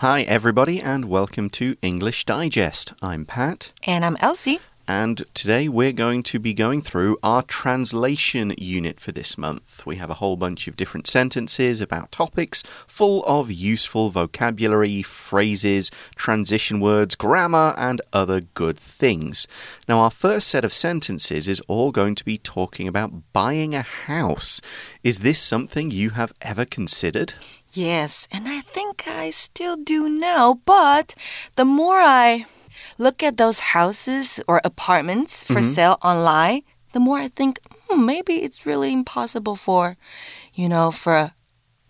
Hi, everybody, and welcome to English Digest. I'm Pat. And I'm Elsie. And today we're going to be going through our translation unit for this month. We have a whole bunch of different sentences about topics full of useful vocabulary, phrases, transition words, grammar, and other good things. Now, our first set of sentences is all going to be talking about buying a house. Is this something you have ever considered? Yes, and I think I still do now, but the more I look at those houses or apartments for mm -hmm. sale online, the more I think hmm, maybe it's really impossible for, you know, for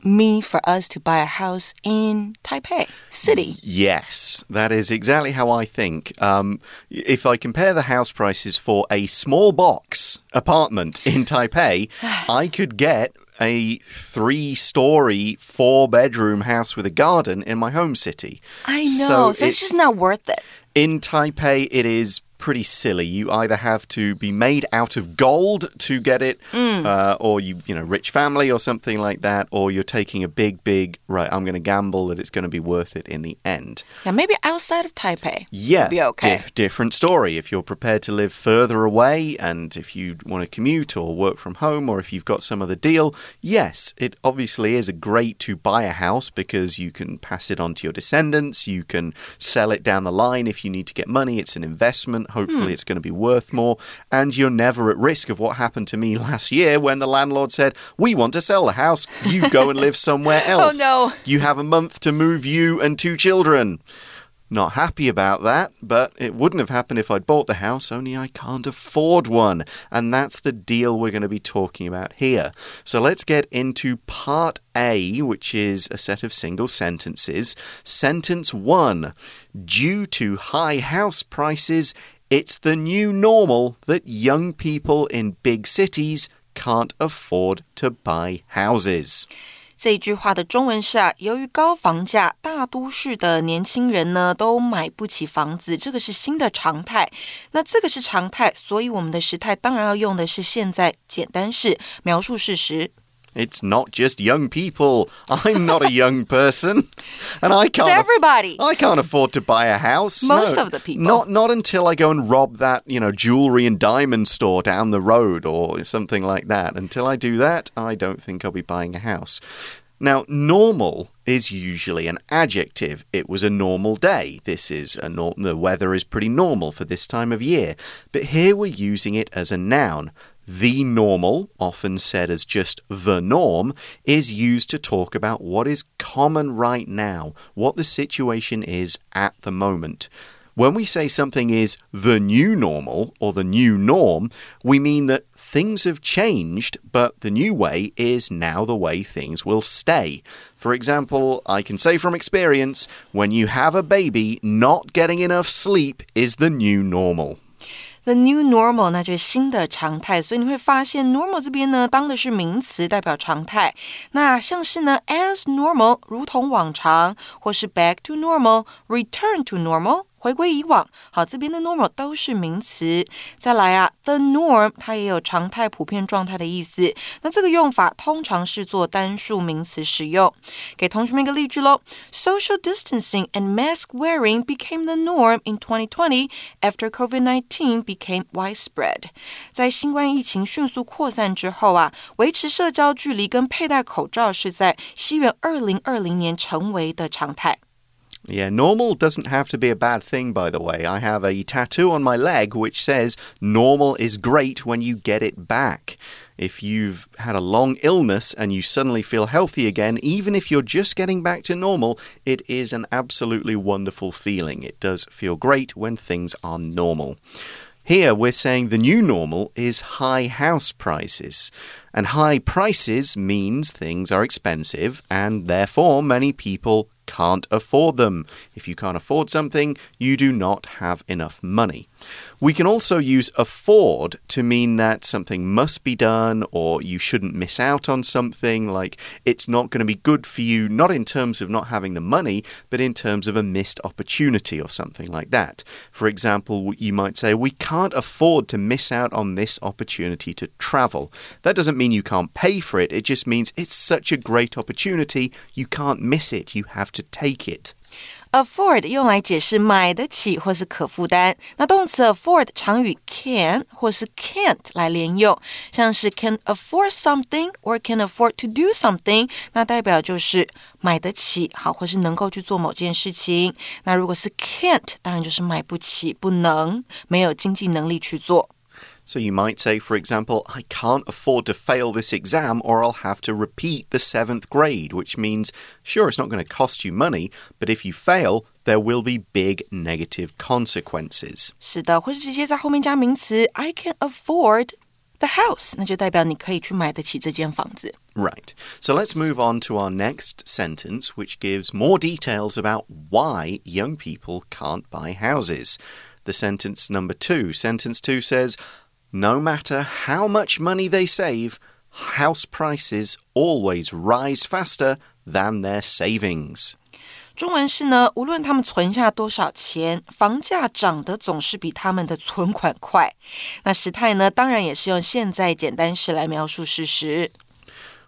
me for us to buy a house in Taipei city. Yes, that is exactly how I think. Um, if I compare the house prices for a small box apartment in Taipei, I could get a three story, four bedroom house with a garden in my home city. I know. So, so it's, it's just not worth it. In Taipei, it is pretty silly. You either have to be made out of gold to get it, mm. uh, or you, you know, rich family or something like that, or you're taking a big, big, right, I'm going to gamble that it's going to be worth it in the end. Yeah, maybe outside of Taipei. Yeah. Be okay. Di different story. If you're prepared to live further away and if you want to commute or work from home or if you've got some other deal, yes, it obviously is a great to buy a house because you can pass it on to your descendants, you can sell it down the line if you need to get money, it's an investment Hopefully, hmm. it's going to be worth more. And you're never at risk of what happened to me last year when the landlord said, We want to sell the house. You go and live somewhere oh, else. oh, no. You have a month to move you and two children. Not happy about that, but it wouldn't have happened if I'd bought the house, only I can't afford one. And that's the deal we're going to be talking about here. So let's get into part A, which is a set of single sentences. Sentence one Due to high house prices, it's the new normal that young people in big cities can't afford to buy houses. 这句话的中文是啊，由于高房价，大都市的年轻人呢都买不起房子，这个是新的常态。那这个是常态，所以我们的时态当然要用的是现在简单式，描述事实。 It's not just young people. I'm not a young person, and I can't. It's everybody. I can't afford to buy a house. Most no, of the people. Not not until I go and rob that you know jewelry and diamond store down the road or something like that. Until I do that, I don't think I'll be buying a house. Now, normal is usually an adjective. It was a normal day. This is a nor the weather is pretty normal for this time of year. But here we're using it as a noun. The normal, often said as just the norm, is used to talk about what is common right now, what the situation is at the moment. When we say something is the new normal or the new norm, we mean that things have changed, but the new way is now the way things will stay. For example, I can say from experience when you have a baby, not getting enough sleep is the new normal. The new normal，那就是新的常态。所以你会发现，normal 这边呢，当的是名词，代表常态。那像是呢，as normal，如同往常，或是 back to normal，return to normal。回归以往，好，这边的 normal 都是名词。再来啊，the norm 它也有常态、普遍状态的意思。那这个用法通常是做单数名词使用。给同学们一个例句喽：Social distancing and mask wearing became the norm in 2020 after COVID-19 became widespread。在新冠疫情迅速扩散之后啊，维持社交距离跟佩戴口罩是在西元二零二零年成为的常态。Yeah, normal doesn't have to be a bad thing, by the way. I have a tattoo on my leg which says normal is great when you get it back. If you've had a long illness and you suddenly feel healthy again, even if you're just getting back to normal, it is an absolutely wonderful feeling. It does feel great when things are normal. Here we're saying the new normal is high house prices. And high prices means things are expensive and therefore many people can't afford them. If you can't afford something, you do not have enough money. We can also use afford to mean that something must be done or you shouldn't miss out on something, like it's not going to be good for you, not in terms of not having the money, but in terms of a missed opportunity or something like that. For example, you might say, We can't afford to miss out on this opportunity to travel. That doesn't mean you can't pay for it, it just means it's such a great opportunity, you can't miss it, you have to take it. Afford 用来解释买得起或是可负担。那动词 afford 常与 can 或是 can't 来连用，像是 can afford something or can afford to do something，那代表就是买得起，好，或是能够去做某件事情。那如果是 can't，当然就是买不起，不能，没有经济能力去做。So you might say, for example, I can't afford to fail this exam or I'll have to repeat the seventh grade, which means, sure, it's not going to cost you money, but if you fail, there will be big negative consequences. 是的，或是直接在后面加名词，I can afford the house，那就代表你可以去买得起这间房子。Right. So let's move on to our next sentence, which gives more details about why young people can't buy houses. The sentence number two. Sentence two says, no matter how much money they save, house prices always rise faster than their savings. 中文是呢，无论他们存下多少钱，房价涨得总是比他们的存款快。那时态呢，当然也是用现在简单式来描述事实。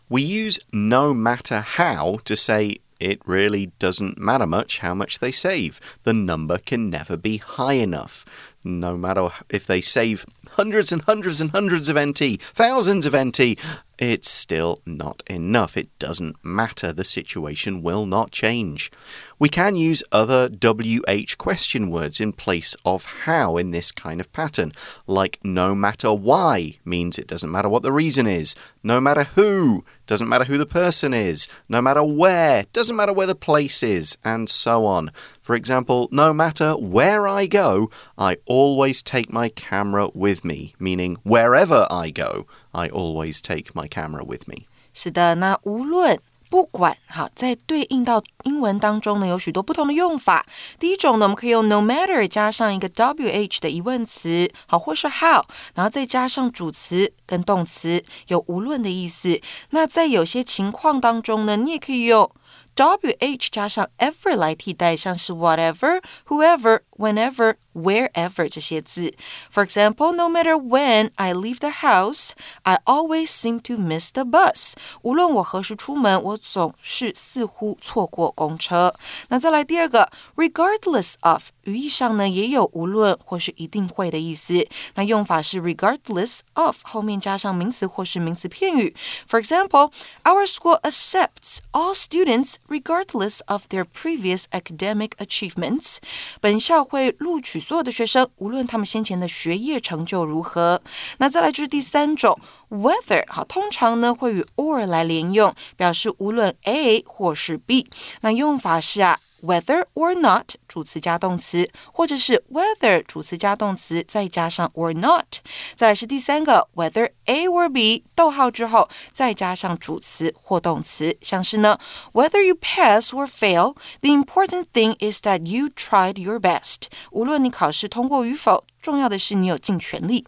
We use no matter how to say it really doesn't matter much how much they save. The number can never be high enough. No matter if they save hundreds and hundreds and hundreds of NT, thousands of NT, it's still not enough. It doesn't matter. The situation will not change. We can use other WH question words in place of how in this kind of pattern, like no matter why means it doesn't matter what the reason is, no matter who doesn't matter who the person is, no matter where doesn't matter where the place is, and so on. For example, no matter where I go, I always take my camera with me, meaning wherever I go, I always take my camera with me. 是的，那无论 不管哈，在对应到英文当中呢，有许多不同的用法。第一种呢，我们可以用 no matter 加上一个 wh 的疑问词，好，或是 how，然后再加上主词跟动词，有无论的意思。那在有些情况当中呢，你也可以用。wh 加上 ever 来替代，像是 whatever、whoever、whenever、wherever 这些字。For example, no matter when I leave the house, I always seem to miss the bus. 无论我何时出门，我总是似乎错过公车。那再来第二个，regardless of 语义上呢也有无论或是一定会的意思。那用法是 regardless of 后面加上名词或是名词片语。For example, our school accepts all students regardless of their previous academic achievements. 本校 会录取所有的学生，无论他们先前的学业成就如何。那再来就是第三种，whether 好，通常呢会与 or 来连用，表示无论 A 或是 B。那用法是啊。whether or not 主词加动词，或者是 whether 主词加动词，再加上 or not。再来是第三个 whether A or B，逗号之后再加上主词或动词，像是呢 whether you pass or fail，the important thing is that you tried your best。无论你考试通过与否，重要的是你有尽全力。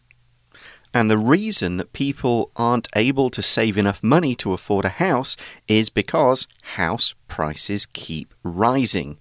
And the reason that people aren't able to save enough money to afford a house is because house prices keep rising.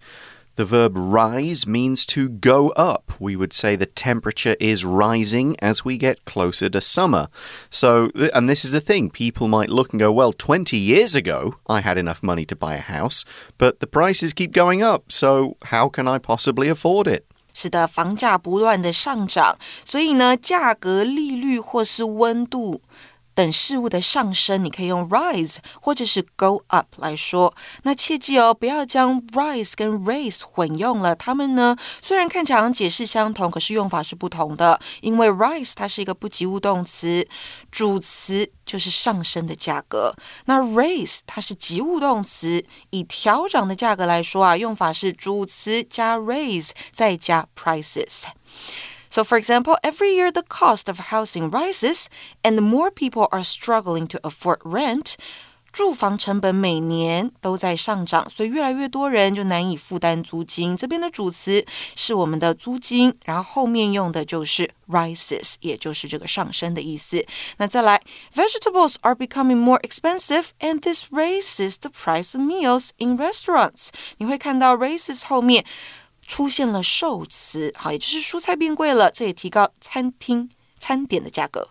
The verb rise means to go up. We would say the temperature is rising as we get closer to summer. So, and this is the thing people might look and go, well, 20 years ago, I had enough money to buy a house, but the prices keep going up. So, how can I possibly afford it? 使得，房价不断的上涨，所以呢，价格、利率或是温度。等事物的上升，你可以用 rise 或者是 go up 来说。那切记哦，不要将 rise 跟 raise 混用了。它们呢，虽然看起来好像解释相同，可是用法是不同的。因为 rise 它是一个不及物动词，主词就是上升的价格。那 raise 它是及物动词，以调整的价格来说啊，用法是主词加 raise 再加 prices。So, for example, every year the cost of housing rises, and more people are struggling to afford rent. 住房成本每年都在上涨，所以越来越多人就难以负担租金。这边的主词是我们的租金，然后后面用的就是 rises，也就是这个上升的意思。那再来，vegetables are becoming more expensive, and this raises the price of meals in restaurants。你会看到 raises 后面。 出现了受词，好，也就是蔬菜变贵了，这也提高餐厅餐点的价格。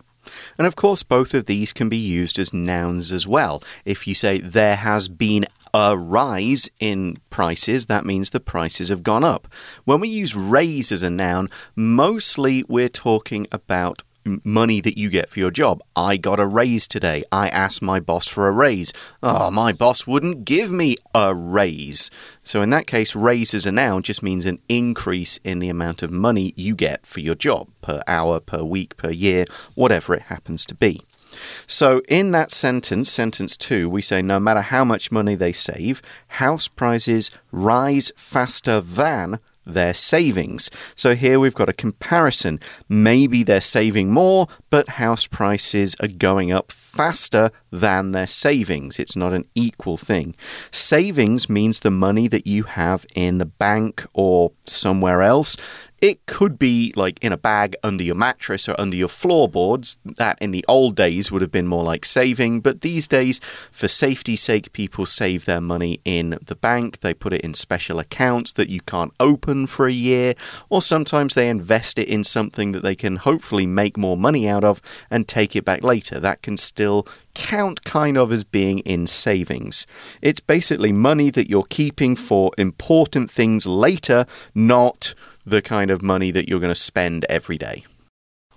And of course, both of these can be used as nouns as well. If you say there has been a rise in prices, that means the prices have gone up. When we use raise as a noun, mostly we're talking about money that you get for your job. I got a raise today. I asked my boss for a raise. Oh, my boss wouldn't give me a raise. So, in that case, raise as a noun just means an increase in the amount of money you get for your job per hour, per week, per year, whatever it happens to be. So, in that sentence, sentence two, we say no matter how much money they save, house prices rise faster than their savings. So here we've got a comparison. Maybe they're saving more, but house prices are going up faster than their savings. It's not an equal thing. Savings means the money that you have in the bank or somewhere else. It could be like in a bag under your mattress or under your floorboards. That in the old days would have been more like saving, but these days, for safety's sake, people save their money in the bank. They put it in special accounts that you can't open for a year, or sometimes they invest it in something that they can hopefully make more money out of and take it back later. That can still count kind of as being in savings. It's basically money that you're keeping for important things later, not the kind of money that you're going to spend every day.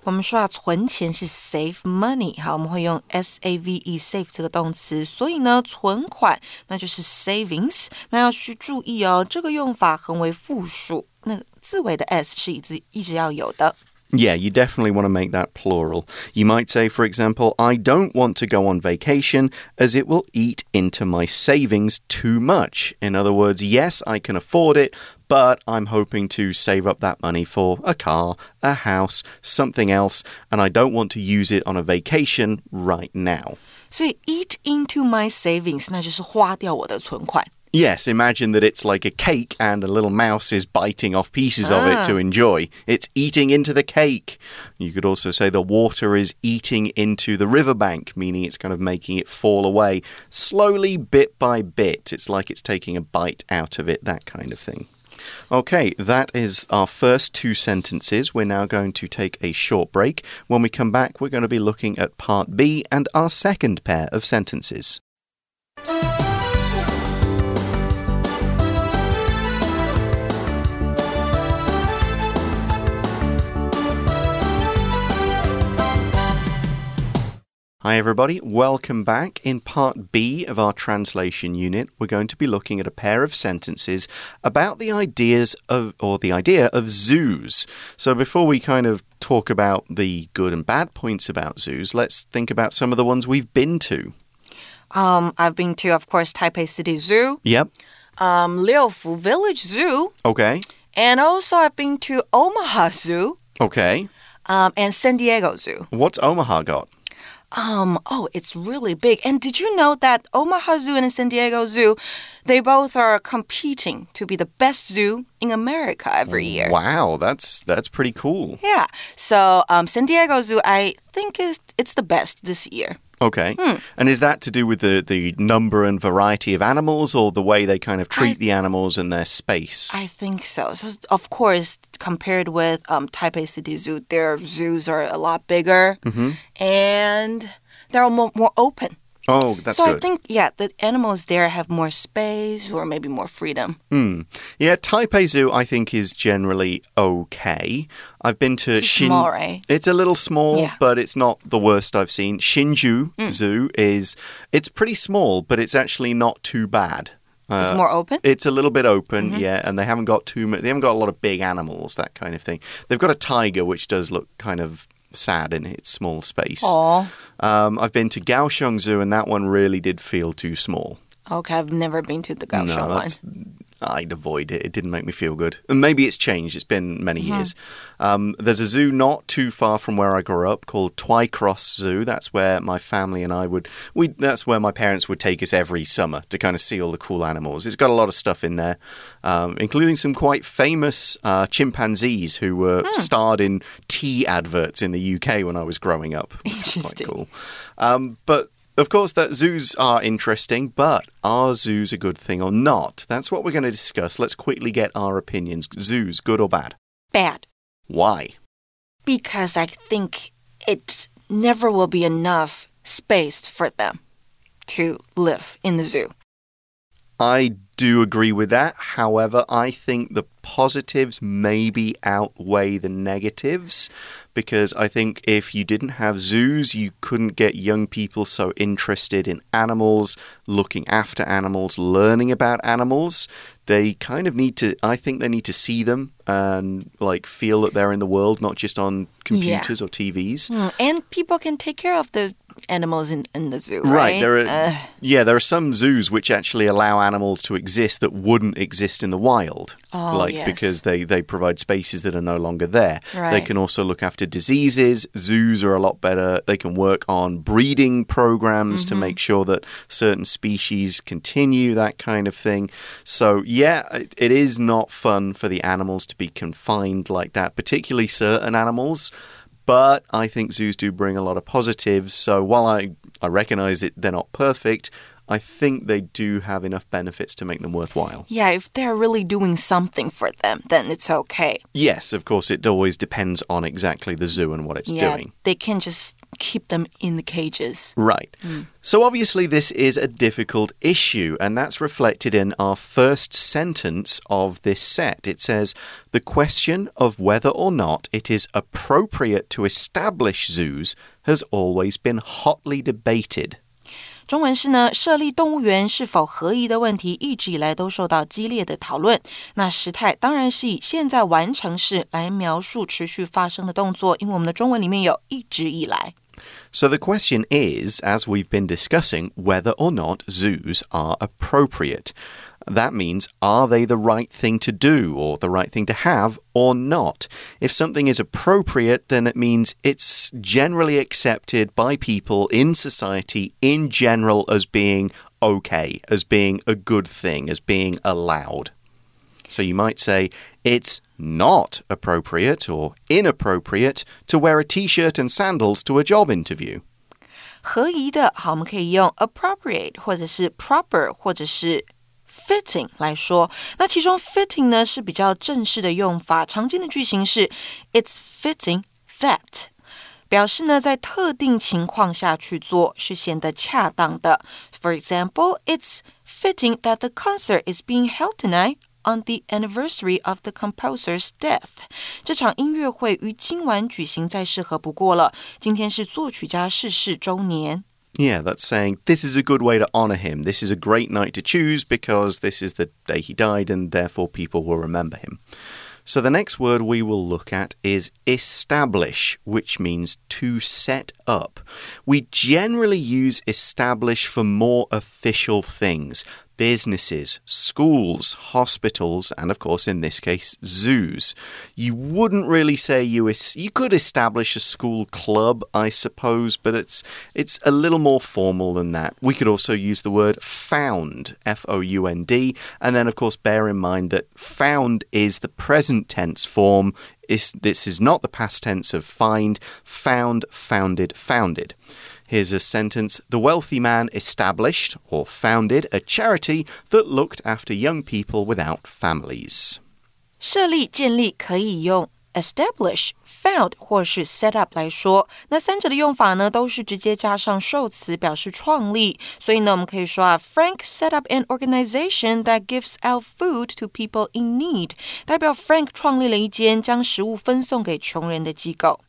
我们说啊，存钱是 save money，好，我们会用 s a v e save 这个动词，所以呢，存款那就是 savings。那要去注意哦，这个用法横为复数，那字尾的 s 是一直一直要有的。 yeah, you definitely want to make that plural. You might say, for example, I don't want to go on vacation as it will eat into my savings too much. In other words, yes, I can afford it, but I'm hoping to save up that money for a car, a house, something else, and I don't want to use it on a vacation right now. 所以 eat into my savings，那就是花掉我的存款。 Yes, imagine that it's like a cake and a little mouse is biting off pieces ah. of it to ah. enjoy. It's eating into the cake. You could also say the water is eating into the riverbank, meaning it's kind of making it fall away slowly, bit by bit. It's like it's taking a bite out of it, that kind of thing. Okay, that is our first two sentences. We're now going to take a short break. When we come back, we're going to be looking at part B and our second pair of sentences. Hi, everybody. Welcome back. In part B of our translation unit, we're going to be looking at a pair of sentences about the ideas of, or the idea of zoos. So, before we kind of talk about the good and bad points about zoos, let's think about some of the ones we've been to. Um, I've been to, of course, Taipei City Zoo. Yep. Um, Leofoo Village Zoo. Okay. And also, I've been to Omaha Zoo. Okay. Um, and San Diego Zoo. What's Omaha got? Um, oh, it's really big. And did you know that Omaha Zoo and San Diego Zoo, they both are competing to be the best zoo in America every year. Wow, that's that's pretty cool. Yeah. So, um, San Diego Zoo, I think is it's the best this year. Okay. Hmm. And is that to do with the, the number and variety of animals or the way they kind of treat I, the animals and their space? I think so. So, of course, compared with um, Taipei City Zoo, their zoos are a lot bigger mm -hmm. and they're more, more open. Oh, that's so good. I think yeah, the animals there have more space or maybe more freedom. Hmm. Yeah, Taipei Zoo I think is generally okay. I've been to it's Shin. Small, right? It's a little small, yeah. but it's not the worst I've seen. Hsinchu mm. Zoo is it's pretty small, but it's actually not too bad. Uh, it's more open. It's a little bit open, mm -hmm. yeah, and they haven't got too much. They haven't got a lot of big animals, that kind of thing. They've got a tiger, which does look kind of sad in its small space. Um, I've been to Kaohsiung Zoo, and that one really did feel too small. Okay, I've never been to the Kaohsiung no, one. I'd avoid it. It didn't make me feel good. And maybe it's changed. It's been many mm -hmm. years. Um, there's a zoo not too far from where I grew up called Twycross Zoo. That's where my family and I would. We that's where my parents would take us every summer to kind of see all the cool animals. It's got a lot of stuff in there, um, including some quite famous uh, chimpanzees who were mm. starred in tea adverts in the UK when I was growing up. Interesting. Quite cool. Um, but of course, that zoos are interesting, but are zoos a good thing or not? That's what we're going to discuss. Let's quickly get our opinions. Zoos, good or bad? Bad. Why? Because I think it never will be enough space for them to live in the zoo. I do agree with that. However, I think the positives maybe outweigh the negatives because I think if you didn't have zoos, you couldn't get young people so interested in animals, looking after animals, learning about animals. They kind of need to, I think they need to see them and like feel that they're in the world, not just on computers yeah. or TVs. Mm, and people can take care of the animals in, in the zoo, right? right? There are, uh. yeah, there are some zoos which actually allow animals to exist that wouldn't exist in the wild, oh, like yes. because they they provide spaces that are no longer there. Right. They can also look after diseases. Zoos are a lot better. They can work on breeding programs mm -hmm. to mm-hmm. make sure that certain species continue, that kind of thing. So yeah, it, it is not fun for the animals to be confined like that, particularly certain animals. But I think zoos do bring a lot of positives. So while I, I recognize it, they're not perfect. I think they do have enough benefits to make them worthwhile. Yeah, if they're really doing something for them, then it's okay. Yes, of course, it always depends on exactly the zoo and what it's yeah, doing. They can just keep them in the cages. Right. Mm. So obviously, this is a difficult issue, and that's reflected in our first sentence of this set. It says, The question of whether or not it is appropriate to establish zoos has always been hotly debated. 中文是呢，设立动物园是否合宜的问题，一直以来都受到激烈的讨论。那时态当然是以现在完成式来描述持续发生的动作，因为我们的中文里面有一直以来。So the question is, as we've been discussing, whether or not zoos are appropriate. That means, are they the right thing to do or the right thing to have or not? If something is appropriate, then it means it's generally accepted by people in society in general as being okay, as being a good thing, as being allowed. So you might say it's not appropriate or inappropriate to wear a t shirt and sandals to a job interview. 合宜的，好，我们可以用 appropriate 或者是 proper 或者是 fitting 来说。那其中 fitting 呢是比较正式的用法，常见的句型是 It's fitting that。表示呢，在特定情况下去做是显得恰当的。For example, it's fitting that the concert is being held tonight on the anniversary of the composer's death。这场音乐会于今晚举行，再适合不过了。今天是作曲家逝世周年。 Yeah, that's saying this is a good way to honor him. This is a great night to choose because this is the day he died and therefore people will remember him. So the next word we will look at is establish, which means to set up. We generally use establish for more official things businesses, schools, hospitals, and of course, in this case, zoos. You wouldn't really say you you could establish a school club, I suppose, but it's it's a little more formal than that. We could also use the word found, F O U N D, and then of course bear in mind that found is the present tense form. Is this is not the past tense of find, found, founded, founded. Here's a sentence The wealthy man established or founded a charity that looked after young people without families. 设立、建立可以用 establish、found 或是 set up 来说，那三者的用法呢，都是直接加上受词表示创立。所以呢，我们可以说啊，Frank set up an organization that gives out food to people in need，代表 Frank 创立了一间将食物分送给穷人的机构。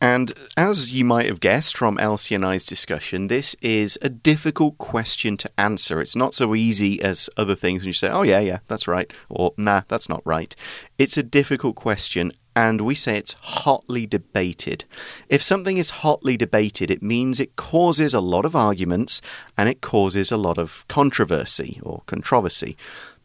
And as you might have guessed from Elsie and I's discussion, this is a difficult question to answer. It's not so easy as other things when you say, oh, yeah, yeah, that's right, or nah, that's not right. It's a difficult question, and we say it's hotly debated. If something is hotly debated, it means it causes a lot of arguments and it causes a lot of controversy or controversy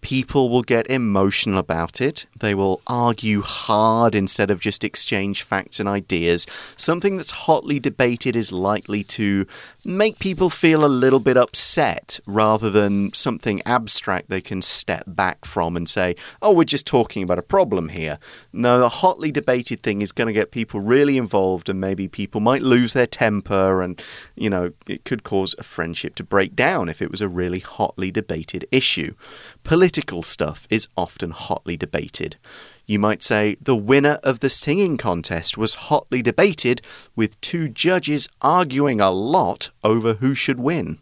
people will get emotional about it. They will argue hard instead of just exchange facts and ideas. Something that's hotly debated is likely to make people feel a little bit upset rather than something abstract they can step back from and say, oh, we're just talking about a problem here. No, the hotly debated thing is going to get people really involved and maybe people might lose their temper and, you know, it could cause a friendship to break down if it was a really hotly debated issue. Political stuff is often hotly debated. You might say the winner of the singing contest was hotly debated, with two judges arguing a lot over who should win.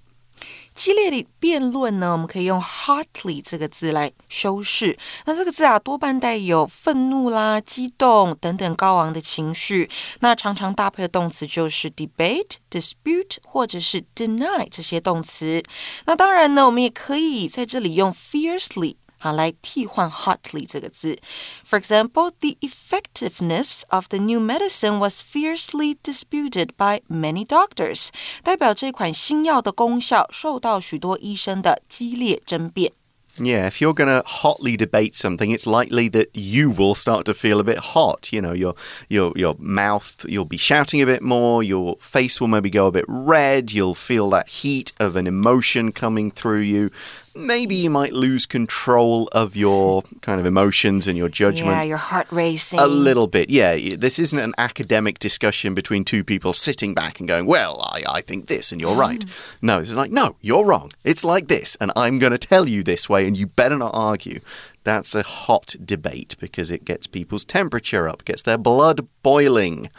激烈的辩论呢，我们可以用 hotly 这个字来修饰。那这个字啊，多半带有愤怒啦、激动等等高昂的情绪。那常常搭配的动词就是 debate、dispute 或者是 deny 这些动词。那当然呢，我们也可以在这里用 fiercely。好，来替换 hotly 这个字。For example, the effectiveness of the new medicine was fiercely disputed by many doctors。代表这款新药的功效受到许多医生的激烈争辩。Yeah, if you're going to hotly debate something, it's likely that you will start to feel a bit hot. You know, your your your mouth, you'll be shouting a bit more, your face will maybe go a bit red, you'll feel that heat of an emotion coming through you maybe you might lose control of your kind of emotions and your judgment. Yeah, your heart racing. A little bit, yeah. This isn't an academic discussion between two people sitting back and going, well, I, I think this and you're mm. right. No, it's like, no, you're wrong. It's like this, and I'm going to tell you this way, and you better not argue. That's a hot debate because it gets people's temperature up, gets their blood boiling.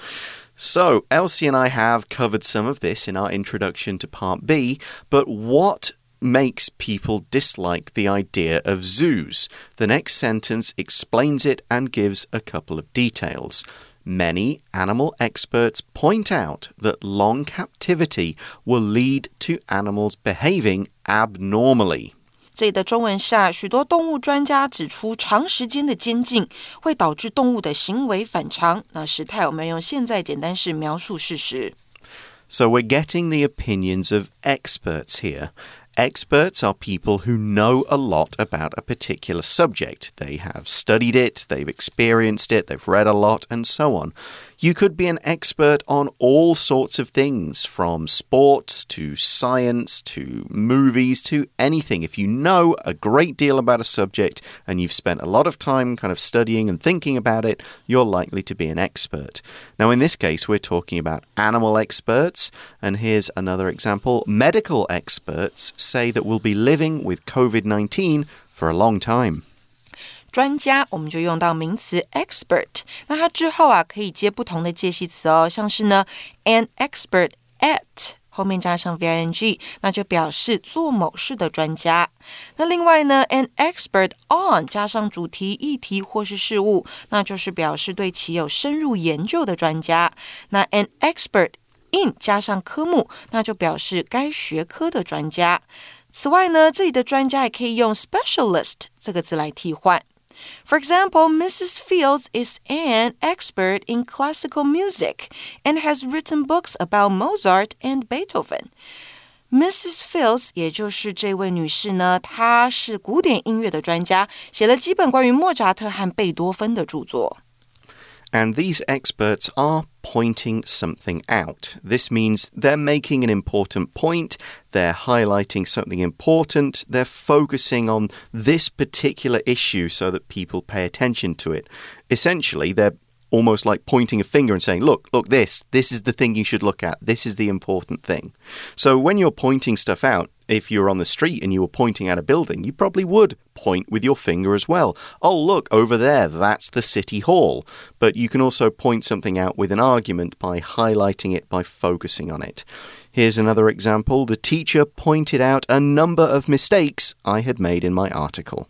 So, Elsie and I have covered some of this in our introduction to Part B, but what makes people dislike the idea of zoos. The next sentence explains it and gives a couple of details. Many animal experts point out that long captivity will lead to animals behaving abnormally. 这里的中文下，许多动物专家指出，长时间的监禁会导致动物的行为反常。那时态我们用现在简单式描述事实。So we're getting the opinions of experts here. Experts are people who know a lot about a particular subject. They have studied it, they've experienced it, they've read a lot, and so on. You could be an expert on all sorts of things, from sports to science to movies to anything. If you know a great deal about a subject and you've spent a lot of time kind of studying and thinking about it, you're likely to be an expert. Now, in this case, we're talking about animal experts, and here's another example. Medical experts say that we'll be living with COVID 19 for a long time. 专家，我们就用到名词 expert。那它之后啊，可以接不同的介系词哦，像是呢，an expert at 后面加上 v i n g，那就表示做某事的专家。那另外呢，an expert on 加上主题、议题或是事物，那就是表示对其有深入研究的专家。那 an expert in 加上科目，那就表示该学科的专家。此外呢，这里的专家也可以用 specialist 这个字来替换。For example, Mrs. Fields is an expert in classical music and has written books about Mozart and Beethoven. Mrs. Fields，也就是这位女士呢，她是古典音乐的专家，写了几本关于莫扎特和贝多芬的著作。And these experts are pointing something out. This means they're making an important point, they're highlighting something important, they're focusing on this particular issue so that people pay attention to it. Essentially, they're almost like pointing a finger and saying, Look, look, this, this is the thing you should look at. This is the important thing. So when you're pointing stuff out, if you're on the street and you were pointing at a building, you probably would point with your finger as well. Oh, look, over there, that's the City Hall. But you can also point something out with an argument by highlighting it, by focusing on it. Here's another example. The teacher pointed out a number of mistakes I had made in my article.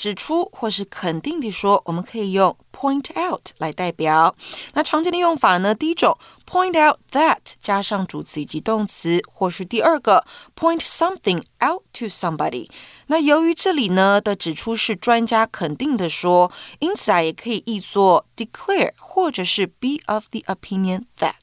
指出或是肯定地说，我们可以用 point out 来代表。那常见的用法呢？第一种 point out that 加上主词以及动词，或是第二个 point something out to somebody。那由于这里呢的指出是专家肯定的说，因此啊也可以译作 declare 或者是 be of the opinion that。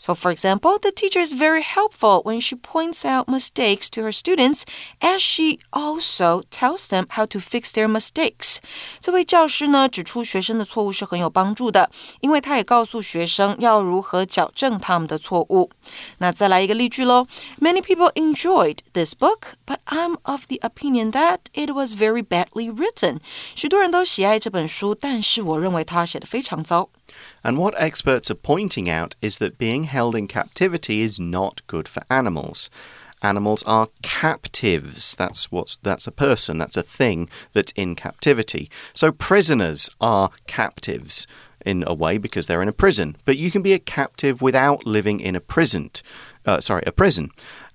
So, for example, the teacher is very helpful when she points out mistakes to her students, as she also tells them how to fix their mistakes. 这位教师呢，指出学生的错误是很有帮助的，因为他也告诉学生要如何矫正他们的错误。 那再来一个例句喽。Many people enjoyed this book, but I'm of the opinion that it was very badly written. 许多人都喜爱这本书，但是我认为它写的非常糟。and what experts are pointing out is that being held in captivity is not good for animals. Animals are captives. That's what's that's a person, that's a thing that's in captivity. So prisoners are captives in a way because they're in a prison. But you can be a captive without living in a prison. Uh, sorry, a prison.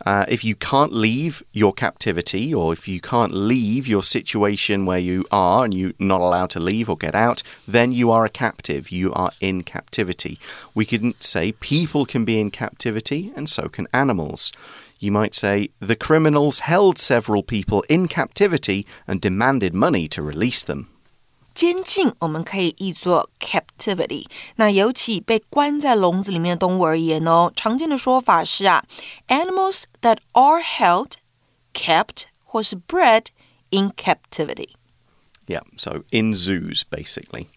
Uh, if you can't leave your captivity, or if you can't leave your situation where you are and you're not allowed to leave or get out, then you are a captive. You are in captivity. We can say people can be in captivity, and so can animals. You might say the criminals held several people in captivity and demanded money to release them. 监禁我们可以译作 captivity。那尤其被关在笼子里面的动物而言哦，常见的说法是啊，animals that are held, kept 或是 bred in captivity。Yeah, so in zoos, basically.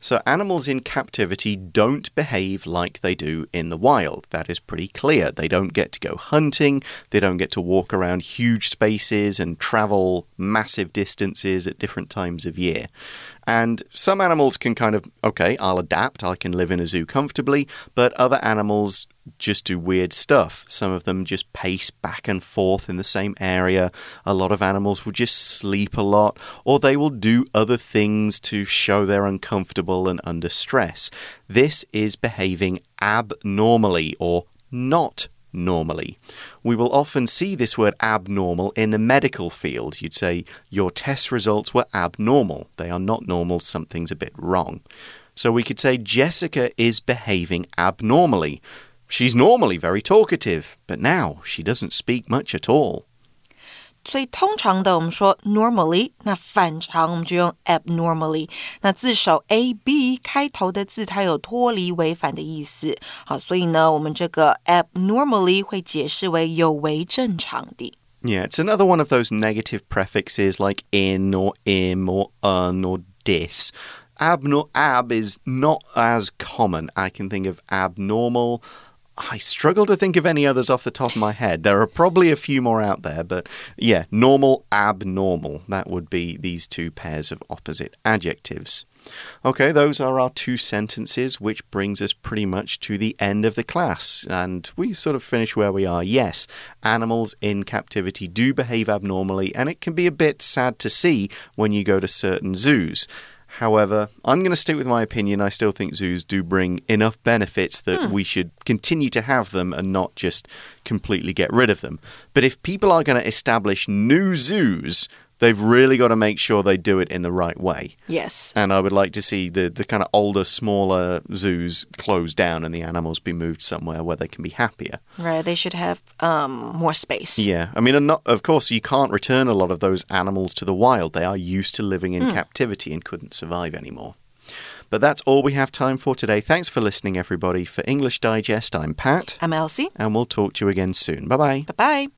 So animals in captivity don't behave like they do in the wild. That is pretty clear. They don't get to go hunting, they don't get to walk around huge spaces and travel massive distances at different times of year. And some animals can kind of, okay, I'll adapt, I can live in a zoo comfortably, but other animals just do weird stuff. Some of them just pace back and forth in the same area. A lot of animals will just sleep a lot, or they will do other things to show they're uncomfortable and under stress. This is behaving abnormally or not normally. We will often see this word abnormal in the medical field. You'd say, Your test results were abnormal. They are not normal, something's a bit wrong. So we could say, Jessica is behaving abnormally. She's normally very talkative, but now she doesn't speak much at all. 所以通常的我们说 normally，那反常我们就用 abnormally。那字首 a b 开头的字，它有脱离、违反的意思。好，所以呢，我们这个 abnormally 会解释为有违正常的。Yeah, it's another one of those negative prefixes like in or im or un or dis. Abnor ab is not as common. I can think of abnormal. I struggle to think of any others off the top of my head. There are probably a few more out there, but yeah, normal, abnormal. That would be these two pairs of opposite adjectives. Okay, those are our two sentences, which brings us pretty much to the end of the class. And we sort of finish where we are. Yes, animals in captivity do behave abnormally, and it can be a bit sad to see when you go to certain zoos. However, I'm going to stick with my opinion. I still think zoos do bring enough benefits that Hmm. we should continue to have them and not just completely get rid of them. But if people are going to establish new zoos, they've really got to make sure they do it in the right way. Yes. And I would like to see the, the kind of older, smaller zoos closed down and the animals be moved somewhere where they can be happier. Right, they should have um, more space. Yeah, I mean, not, of course, you can't return a lot of those animals to the wild. They are used to living in captivity and couldn't survive anymore. But that's all we have time for today. Thanks for listening, everybody. For English Digest, I'm Pat, I'm Elsie. and we'll talk to you again soon. Bye bye. Bye bye.